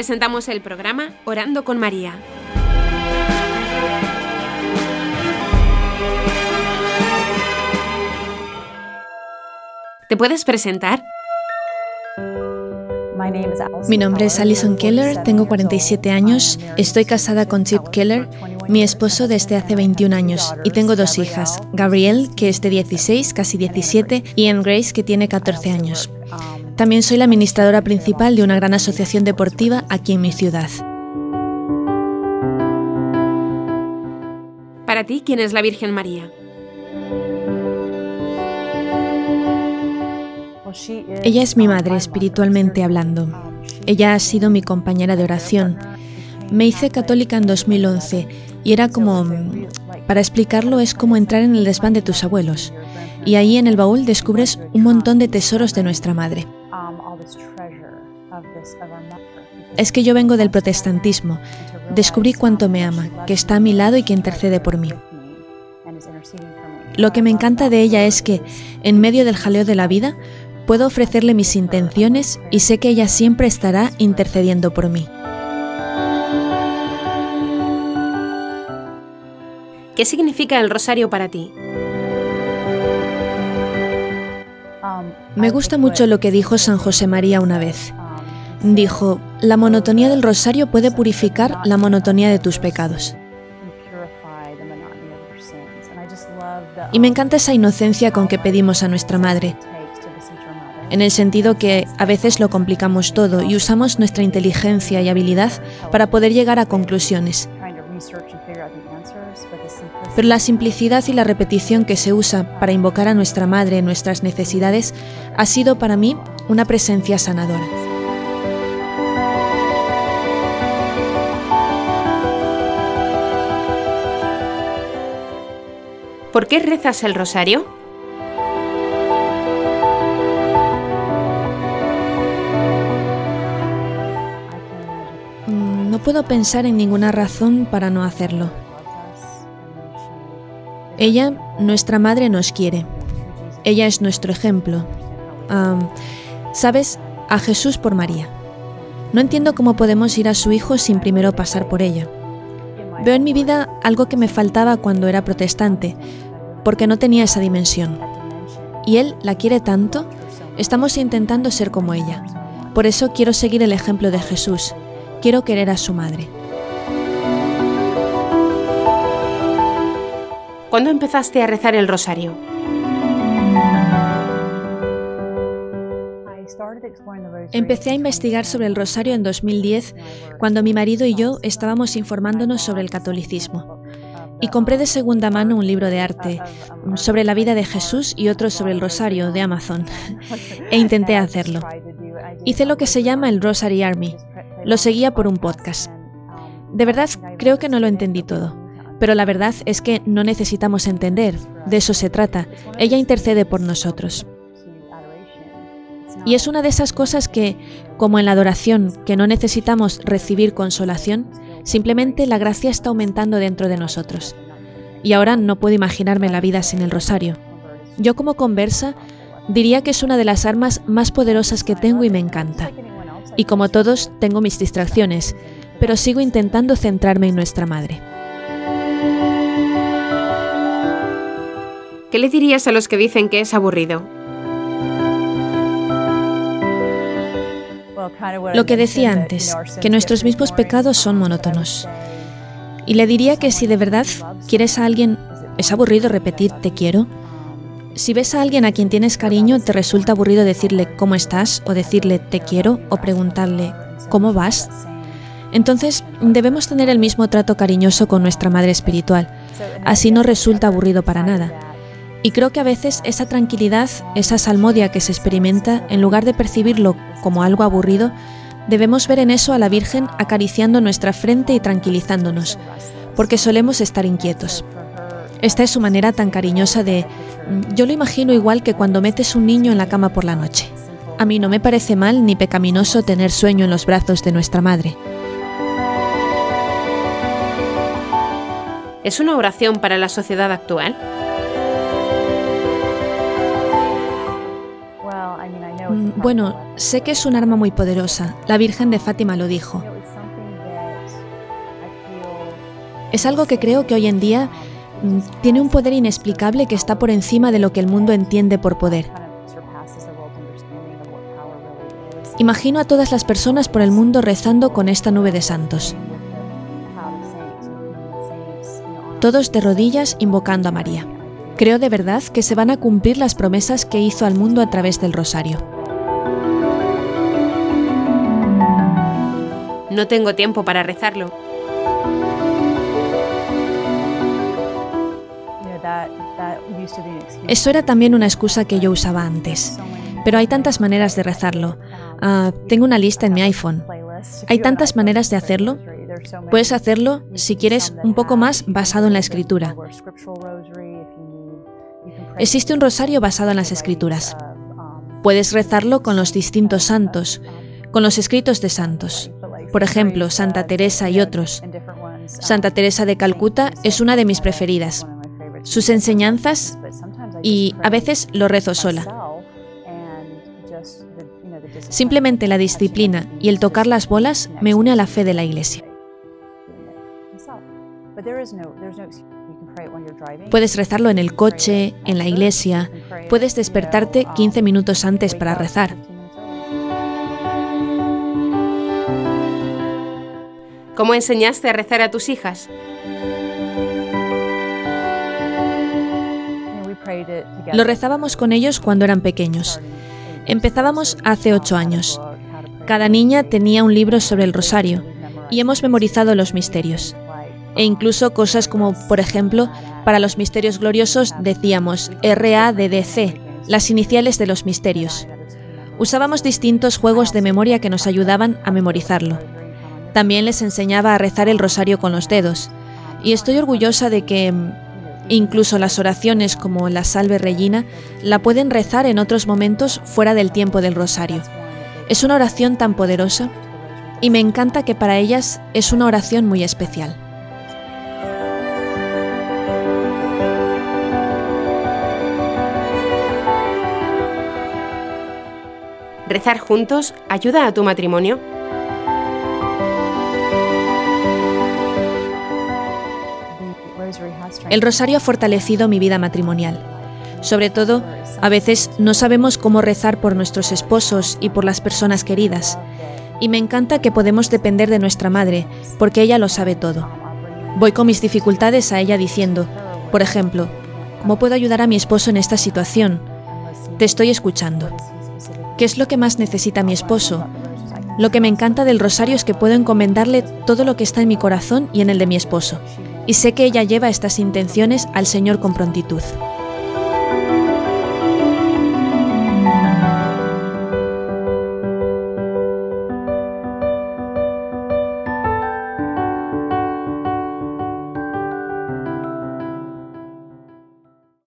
presentamos el programa Orando con María. ¿Te puedes presentar? Mi nombre es Alison Keller, tengo 47 años, estoy casada con Chip Keller, mi esposo desde hace 21 años, y tengo dos hijas, Gabrielle, que es de 16, casi 17, y Anne Grace, que tiene 14 años. También soy la administradora principal de una gran asociación deportiva aquí en mi ciudad. Para ti, ¿quién es la Virgen María? Ella es mi madre espiritualmente hablando. Ella ha sido mi compañera de oración. Me hice católica en 2011 y era como, para explicarlo, es como entrar en el desván de tus abuelos. Y ahí en el baúl descubres un montón de tesoros de nuestra madre. Es que yo vengo del protestantismo. Descubrí cuánto me ama, que está a mi lado y que intercede por mí. Lo que me encanta de ella es que, en medio del jaleo de la vida, Puedo ofrecerle mis intenciones y sé que ella siempre estará intercediendo por mí. ¿Qué significa el rosario para ti? Me gusta mucho lo que dijo San José María una vez. Dijo, la monotonía del rosario puede purificar la monotonía de tus pecados. Y me encanta esa inocencia con que pedimos a nuestra Madre, en el sentido que a veces lo complicamos todo y usamos nuestra inteligencia y habilidad para poder llegar a conclusiones. Pero la simplicidad y la repetición que se usa para invocar a nuestra Madre en nuestras necesidades ha sido para mí una presencia sanadora. ¿Por qué rezas el rosario? Puedo pensar en ninguna razón para no hacerlo. Ella, nuestra madre, nos quiere. Ella es nuestro ejemplo. ¿Sabes? A Jesús por María. No entiendo cómo podemos ir a su hijo sin primero pasar por ella. Veo en mi vida algo que me faltaba cuando era protestante, porque no tenía esa dimensión. Y Él la quiere tanto, estamos intentando ser como ella. Por eso quiero seguir el ejemplo de Jesús, Quiero querer a su madre. ¿Cuándo empezaste a rezar el rosario? Empecé a investigar sobre el rosario en 2010, cuando mi marido y yo estábamos informándonos sobre el catolicismo. Y compré de segunda mano un libro de arte sobre la vida de Jesús y otro sobre el rosario de Amazon. e intenté hacerlo. Hice lo que se llama el Rosary Army, lo seguía por un podcast. De verdad, creo que no lo entendí todo. Pero la verdad es que no necesitamos entender, de eso se trata. Ella intercede por nosotros. Y es una de esas cosas que, como en la adoración, que no necesitamos recibir consolación, simplemente la gracia está aumentando dentro de nosotros. Y ahora no puedo imaginarme la vida sin el rosario. Yo como conversa diría que es una de las armas más poderosas que tengo y me encanta. Y como todos, tengo mis distracciones, pero sigo intentando centrarme en nuestra madre. ¿Qué le dirías a los que dicen que es aburrido? Lo que decía antes, que nuestros mismos pecados son monótonos. Y le diría que si de verdad quieres a alguien, es aburrido repetir te quiero, si ves a alguien a quien tienes cariño, te resulta aburrido decirle cómo estás o decirle te quiero o preguntarle cómo vas. Entonces debemos tener el mismo trato cariñoso con nuestra madre espiritual. Así no resulta aburrido para nada. Y creo que a veces esa tranquilidad, esa salmodia que se experimenta, en lugar de percibirlo como algo aburrido, debemos ver en eso a la Virgen acariciando nuestra frente y tranquilizándonos, porque solemos estar inquietos. Esta es su manera tan cariñosa de... Yo lo imagino igual que cuando metes un niño en la cama por la noche. A mí no me parece mal ni pecaminoso tener sueño en los brazos de nuestra madre. ¿Es una oración para la sociedad actual? Bueno, sé que es un arma muy poderosa. La Virgen de Fátima lo dijo. Es algo que creo que hoy en día mm, tiene un poder inexplicable que está por encima de lo que el mundo entiende por poder. Imagino a todas las personas por el mundo rezando con esta nube de santos. Todos de rodillas invocando a María. Creo de verdad que se van a cumplir las promesas que hizo al mundo a través del rosario. No tengo tiempo para rezarlo. Eso era también una excusa que yo usaba antes. Pero hay tantas maneras de rezarlo. Ah, tengo una lista en mi iPhone. Hay tantas maneras de hacerlo. Puedes hacerlo, si quieres, un poco más basado en la escritura. Existe un rosario basado en las escrituras. Puedes rezarlo con los distintos santos, con los escritos de santos. Por ejemplo, Santa Teresa y otros. Santa Teresa de Calcuta es una de mis preferidas. Sus enseñanzas y a veces lo rezo sola. Simplemente la disciplina y el tocar las bolas me une a la fe de la Iglesia. Puedes rezarlo en el coche, en la iglesia, puedes despertarte 15 minutos antes para rezar. ¿Cómo enseñaste a rezar a tus hijas? Lo rezábamos con ellos cuando eran pequeños. Empezábamos hace ocho años. Cada niña tenía un libro sobre el rosario y hemos memorizado los misterios. E incluso cosas como, por ejemplo, para los misterios gloriosos decíamos RADDC, las iniciales de los misterios. Usábamos distintos juegos de memoria que nos ayudaban a memorizarlo. También les enseñaba a rezar el rosario con los dedos. Y estoy orgullosa de que incluso las oraciones como la Salve Regina la pueden rezar en otros momentos fuera del tiempo del rosario. Es una oración tan poderosa y me encanta que para ellas es una oración muy especial. ¿Rezar juntos ayuda a tu matrimonio? El rosario ha fortalecido mi vida matrimonial. Sobre todo, a veces no sabemos cómo rezar por nuestros esposos y por las personas queridas. Y me encanta que podemos depender de nuestra madre, porque ella lo sabe todo. Voy con mis dificultades a ella diciendo, por ejemplo, ¿cómo puedo ayudar a mi esposo en esta situación? Te estoy escuchando. ¿Qué es lo que más necesita mi esposo? Lo que me encanta del rosario es que puedo encomendarle todo lo que está en mi corazón y en el de mi esposo y sé que ella lleva estas intenciones al Señor con prontitud.